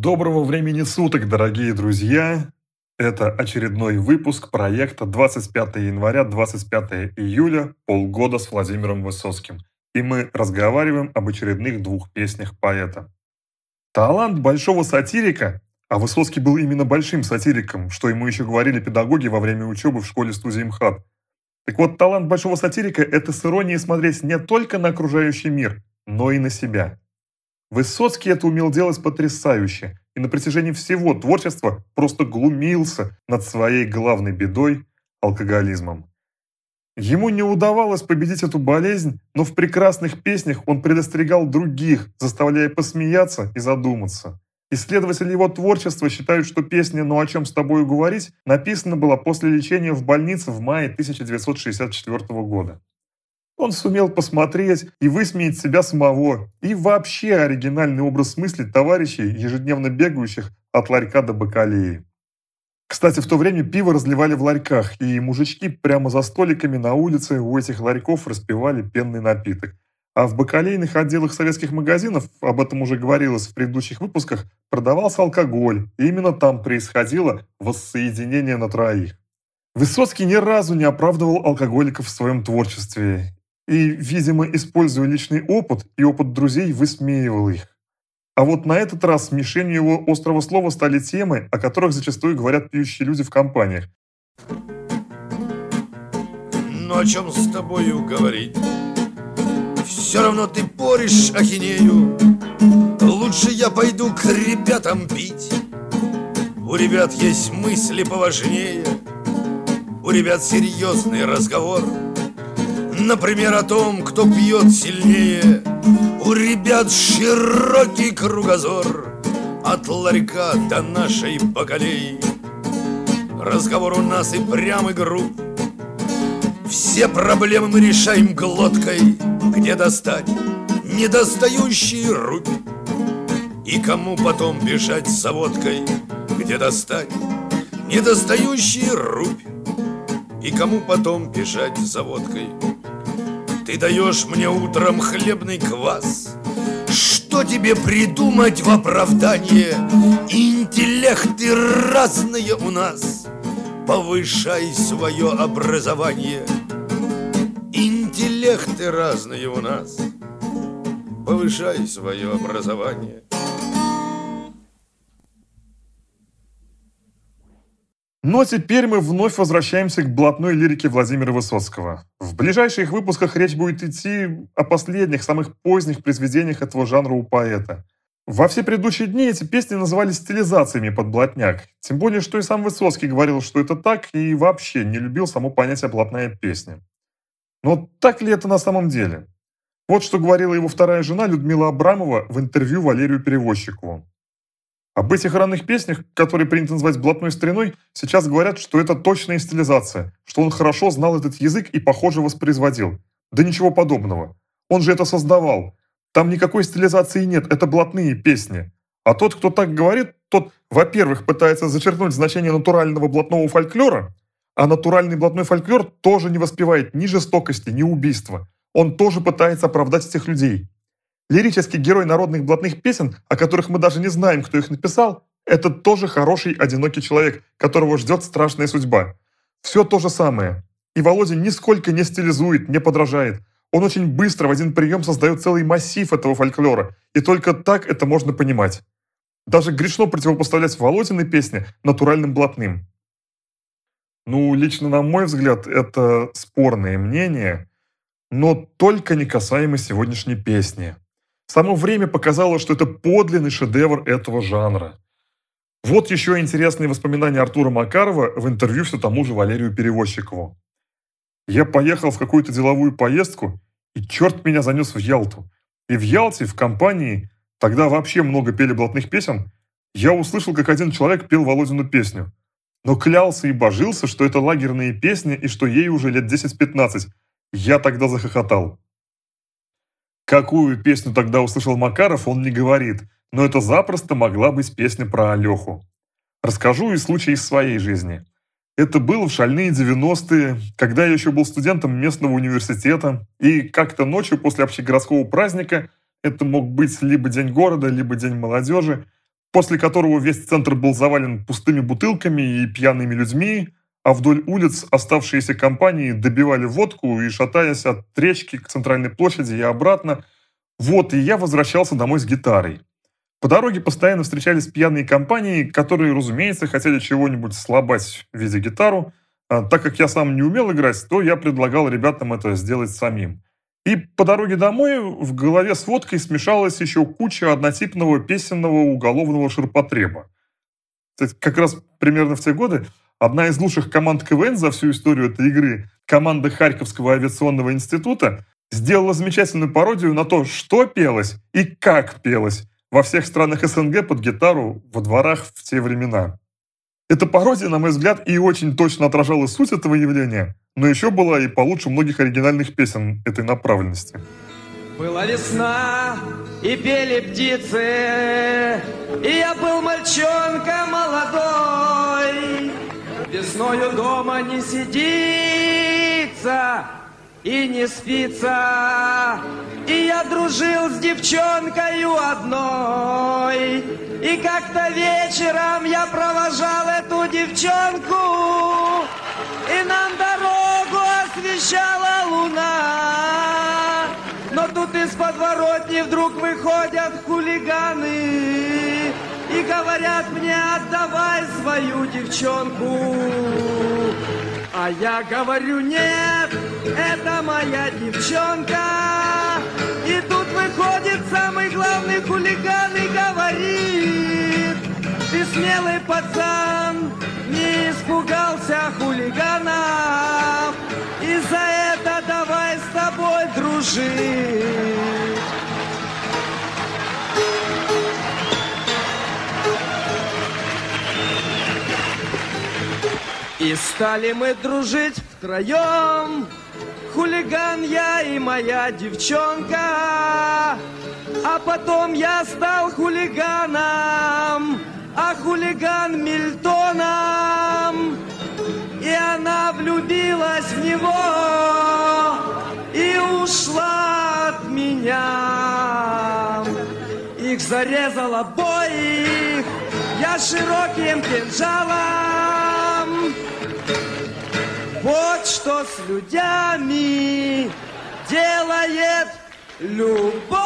Доброго времени суток, дорогие друзья! Это очередной выпуск проекта 25 января 25 июля «Полгода с Владимиром Высоцким». И мы разговариваем об очередных двух песнях поэта. Талант большого сатирика, а Высоцкий был именно большим сатириком, что ему еще говорили педагоги во время учебы в школе-студии МХАТ. Так вот, талант большого сатирика – это с иронией смотреть не только на окружающий мир, но и на себя – Высоцкий это умел делать потрясающе, и на протяжении всего творчества просто глумился над своей главной бедой – алкоголизмом. Ему не удавалось победить эту болезнь, но в прекрасных песнях он предостерегал других, заставляя посмеяться и задуматься. Исследователи его творчества считают, что песня «Ну о чем с тобой говорить» написана была после лечения в больнице в мае 1964 года. Он сумел посмотреть и высмеять себя самого, и вообще оригинальный образ мысли товарищей, ежедневно бегающих от ларька до бакалеи. Кстати, в то время пиво разливали в ларьках, и мужички прямо за столиками на улице у этих ларьков распивали пенный напиток. А в бакалейных отделах советских магазинов, об этом уже говорилось в предыдущих выпусках, продавался алкоголь, и именно там происходило воссоединение на троих. Высоцкий ни разу не оправдывал алкоголиков в своем творчестве, и, видимо, используя личный опыт и опыт друзей, высмеивал их. А вот на этот раз мишенью его острого слова стали темы, о которых зачастую говорят пьющие люди в компаниях. Ну о чем с тобою говорить? Все равно ты поришь ахинею. Лучше я пойду к ребятам пить. У ребят есть мысли поважнее. У ребят серьезный разговор. Например, о том, кто пьет сильнее. У ребят широкий кругозор. От ларька до нашей бакалеи. Разговор у нас и прям и груб Все проблемы мы решаем глоткой. Где достать недостающий рубь И кому потом бежать за водкой Где достать недостающий рубь И кому потом бежать за водкой ты даешь мне утром хлебный квас? Что тебе придумать в оправдание? Интеллекты разные у нас. Повышай свое образование. Интеллекты разные у нас. Повышай свое образование Но теперь мы вновь возвращаемся к блатной лирике Владимира Высоцкого. В ближайших выпусках речь будет идти о последних, самых поздних произведениях этого жанра у поэта. Во все предыдущие дни эти песни назывались стилизациями под блатняк. Тем более, что и сам Высоцкий говорил, что это так, и вообще не любил само понятие «блатная песня». Но так ли это на самом деле? Вот что говорила его вторая жена Людмила Абрамова в интервью Валерию Перевозчикову. Об этих ранних песнях, которые принято называть блатной стариной, сейчас говорят, что это точная стилизация, что он хорошо знал этот язык и, похоже, воспроизводил. Да ничего подобного. Он же это создавал. Там никакой стилизации нет, это блатные песни. А тот, кто так говорит, тот, во-первых, пытается зачеркнуть значение натурального блатного фольклора, а натуральный блатной фольклор тоже не воспевает ни жестокости, ни убийства. Он тоже пытается оправдать этих людей. Лирический герой народных блатных песен, о которых мы даже не знаем, кто их написал, это тоже хороший, одинокий человек, которого ждет страшная судьба. Все то же самое. И Володя нисколько не стилизует, не подражает. Он очень быстро в один прием создает целый массив этого фольклора, и только так это можно понимать. Даже грешно противопоставлять Володины песни натуральным блатным. Ну, лично на мой взгляд, это спорное мнение, но только не касаемо сегодняшней песни. Само время показало, что это подлинный шедевр этого жанра. Вот еще интересные воспоминания Артура Макарова в интервью все тому же Валерию Перевозчикову. «Я поехал в какую-то деловую поездку, и черт меня занес в Ялту. И в Ялте, в компании, тогда вообще много пели блатных песен, я услышал, как один человек пел Володину песню. Но клялся и божился, что это лагерные песни и что ей уже лет 10-15. Я тогда захохотал. Какую песню тогда услышал Макаров, он не говорит, но это запросто могла быть песня про Алеху. Расскажу и случай из своей жизни. Это было в шальные 90-е, когда я еще был студентом местного университета, и как-то ночью после общегородского праздника, это мог быть либо День города, либо День молодежи, после которого весь центр был завален пустыми бутылками и пьяными людьми, а вдоль улиц оставшиеся компании добивали водку и, шатаясь от речки к центральной площади и обратно, вот, и я возвращался домой с гитарой. По дороге постоянно встречались пьяные компании, которые, разумеется, хотели чего-нибудь слабать в виде гитару. А, так как я сам не умел играть, то я предлагал ребятам это сделать самим. И по дороге домой в голове с водкой смешалась еще куча однотипного песенного уголовного ширпотреба. Как раз примерно в те годы одна из лучших команд КВН за всю историю этой игры, команда Харьковского авиационного института, сделала замечательную пародию на то, что пелось и как пелось во всех странах СНГ под гитару во дворах в те времена. Эта пародия, на мой взгляд, и очень точно отражала суть этого явления, но еще была и получше многих оригинальных песен этой направленности. Была весна, и пели птицы, и я был мальчонка молодой. Весною дома не сидится, и не спится. И я дружил с девчонкою одной. И как-то вечером я провожал эту девчонку, и нам дорогу освещала луна. Но тут из подворотни вдруг выходят хулиганы и говорят мне, отдавай свою девчонку. А я говорю, нет, это моя девчонка. И тут выходит самый главный хулиган и говорит, ты смелый пацан, не испугался хулигана. И за это давай с тобой дружить. И стали мы дружить втроем, хулиган я и моя девчонка. А потом я стал хулиганом, а хулиган Мильтоном. И она влюбилась в него и ушла от меня. Их зарезал обоих я широким кинжалом. Вот что с людьми делает любовь.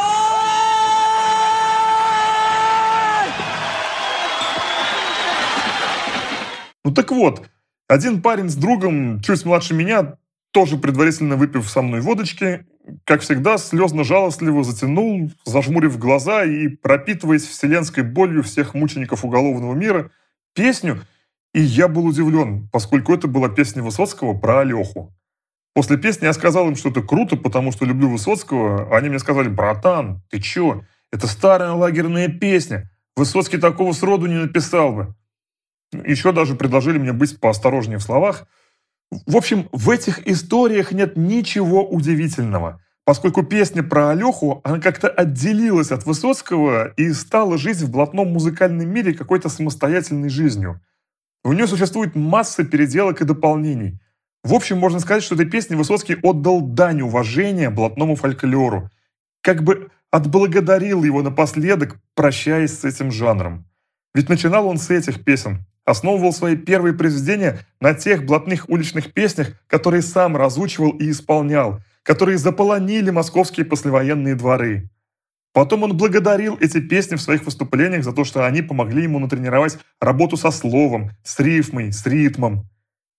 Ну так вот, один парень с другом, чуть младше меня, тоже предварительно выпив со мной водочки, как всегда, слезно-жалостливо затянул, зажмурив глаза и пропитываясь вселенской болью всех мучеников уголовного мира, песню – и я был удивлен, поскольку это была песня Высоцкого про Алеху. После песни я сказал им, что это круто, потому что люблю Высоцкого. Они мне сказали, братан, ты чё? Это старая лагерная песня. Высоцкий такого сроду не написал бы. Еще даже предложили мне быть поосторожнее в словах. В общем, в этих историях нет ничего удивительного, поскольку песня про Алеху, она как-то отделилась от Высоцкого и стала жить в блатном музыкальном мире какой-то самостоятельной жизнью. У нее существует масса переделок и дополнений. В общем, можно сказать, что этой песне Высоцкий отдал дань уважения блатному фольклору. Как бы отблагодарил его напоследок, прощаясь с этим жанром. Ведь начинал он с этих песен, основывал свои первые произведения на тех блатных уличных песнях, которые сам разучивал и исполнял, которые заполонили московские послевоенные дворы. Потом он благодарил эти песни в своих выступлениях за то, что они помогли ему натренировать работу со словом, с рифмой, с ритмом.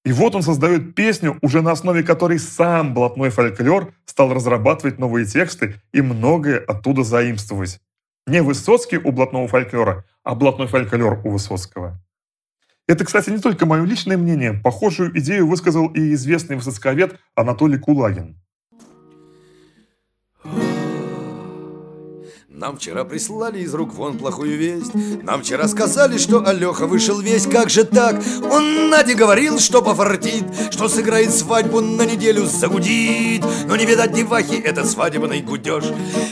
И вот он создает песню, уже на основе которой сам блатной фольклор стал разрабатывать новые тексты и многое оттуда заимствовать. Не Высоцкий у блатного фольклора, а блатной фольклор у Высоцкого. Это, кстати, не только мое личное мнение. Похожую идею высказал и известный высоцковед Анатолий Кулагин. Нам вчера прислали из рук вон плохую весть. Нам вчера сказали, что Алёха вышел весь. Как же так? Он Наде говорил, что пофартит Что сыграет свадьбу на неделю, загудит. Но не видать девахи этот свадебный гудеж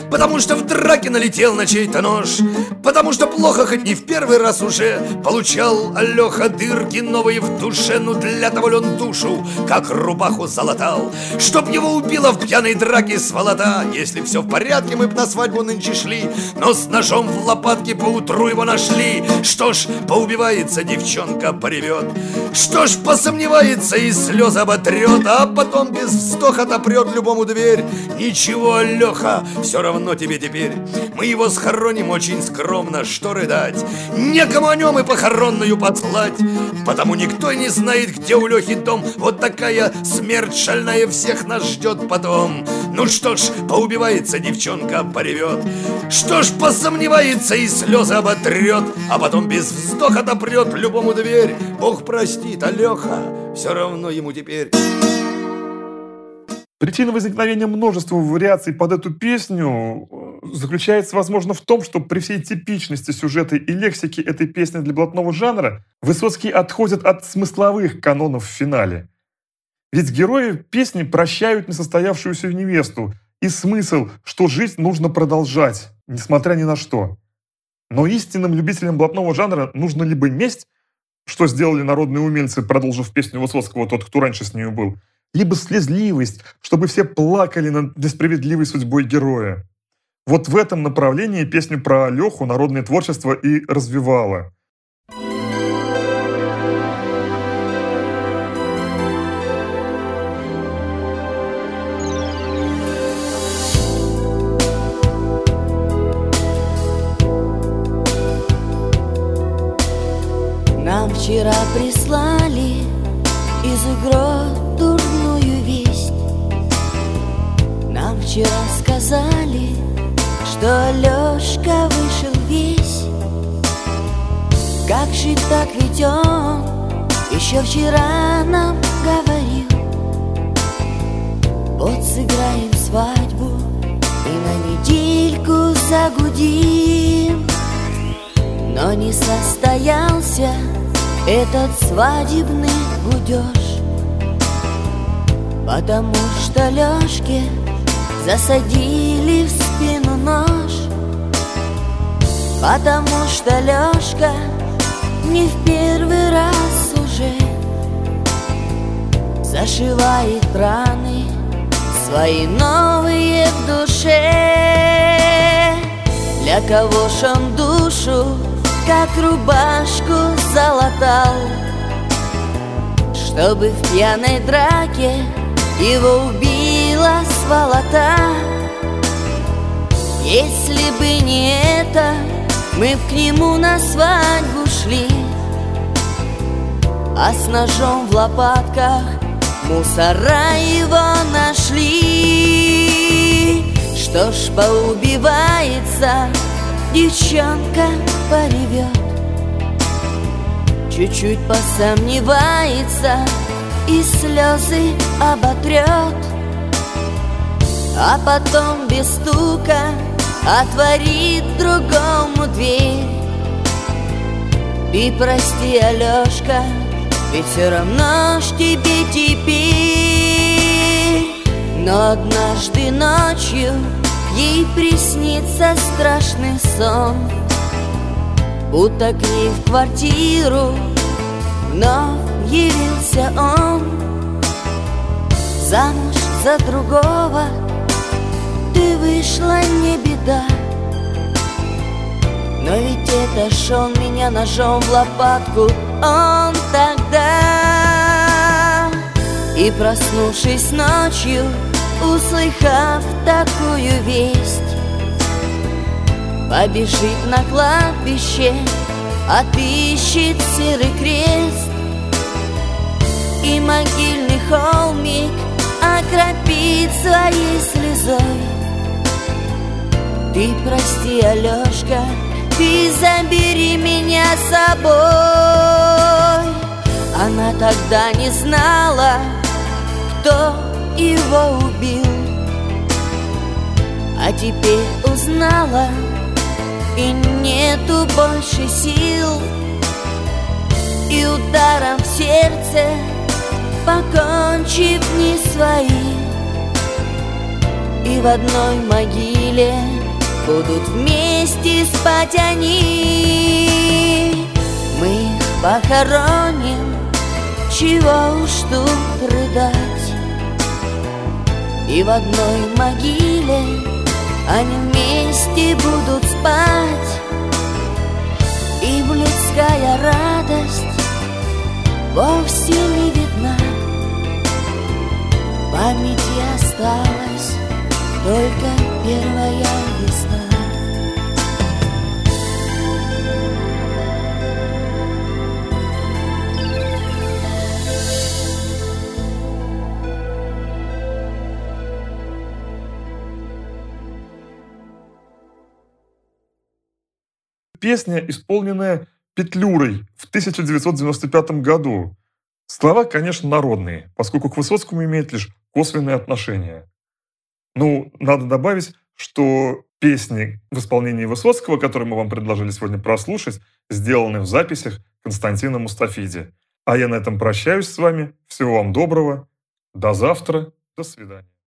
Потому что в драке налетел на чей-то нож. Потому что плохо, хоть не в первый раз уже Получал Алёха дырки новые в душе Ну для того ли он душу, как рубаху залатал? Чтоб его убило в пьяной драке сволота. Если все в порядке, мы б на свадьбу нынче шли пошли Но с ножом в лопатке поутру его нашли. Что ж, поубивается девчонка, поревет Что ж, посомневается и слезы оботрет А потом без вздоха отопрет любому дверь. Ничего, Леха, все равно тебе теперь. Мы его схороним очень скромно, что рыдать? Некому о нем и похоронную послать Потому никто не знает, где у Лехи дом. Вот такая смерть шальная всех нас ждет потом. Ну что ж, поубивается девчонка, поревет Что ж, посомневается и слезы оботрет А потом без вздоха допрет любому дверь. Бог простит, а все равно ему теперь Причина возникновения множества вариаций под эту песню э, заключается, возможно, в том, что при всей типичности сюжета и лексики этой песни для блатного жанра Высоцкий отходит от смысловых канонов в финале. Ведь герои песни прощают несостоявшуюся невесту, и смысл, что жизнь нужно продолжать, несмотря ни на что. Но истинным любителям блатного жанра нужно либо месть, что сделали народные умельцы, продолжив песню Высоцкого «Тот, кто раньше с нею был», либо слезливость, чтобы все плакали над несправедливой судьбой героя. Вот в этом направлении песню про Леху народное творчество и развивало. Вчера прислали из игры дурную весть. Нам вчера сказали, что Лёшка вышел весь. Как же так ведь он еще вчера нам говорил? Вот сыграем свадьбу и на недельку загудим. Но не состоялся этот свадебный гудеж. Потому что Лёшке засадили в спину нож. Потому что Лёшка не в первый раз уже Зашивает раны свои новые в душе. Для кого ж он душу, как рубашку залатал Чтобы в пьяной драке его убила сволота. Если бы не это, мы б к нему на свадьбу шли А с ножом в лопатках мусора его нашли. Что ж, поубивается, девчонка поревет Чуть-чуть посомневается и слезы оботрет А потом без стука отворит другому дверь. Ты прости, Алешка, ведь все равно ж тебе теперь. Но однажды ночью ей приснится страшный сон. Будто к ней в квартиру вновь явился он. Замуж за другого ты вышла не беда. Но ведь это ж он меня ножом в лопатку Он тогда. И проснувшись ночью, услыхав такую Побежит на кладбище, отыщет серый крест. И могильный холмик окропит своей слезой. Ты прости, Алешка, ты забери меня с собой. Она тогда не знала, кто его убил. А теперь узнала, и нету больше сил И ударом в сердце покончив не свои. И в одной могиле будут вместе спать они. Мы их похороним, чего уж тут рыдать. И в одной могиле Они вместе будут спать. И людская радость Вовсе не видна. В памяти осталась Только первая весна Песня, исполненная Петлюрой в 1995 году. Слова, конечно, народные, поскольку к Высоцкому имеет лишь косвенное отношение. Ну, надо добавить, что песни в исполнении Высоцкого, которые мы вам предложили сегодня прослушать, сделаны в записях Константина Мустафиди. А я на этом прощаюсь с вами. Всего вам доброго. До завтра. До свидания.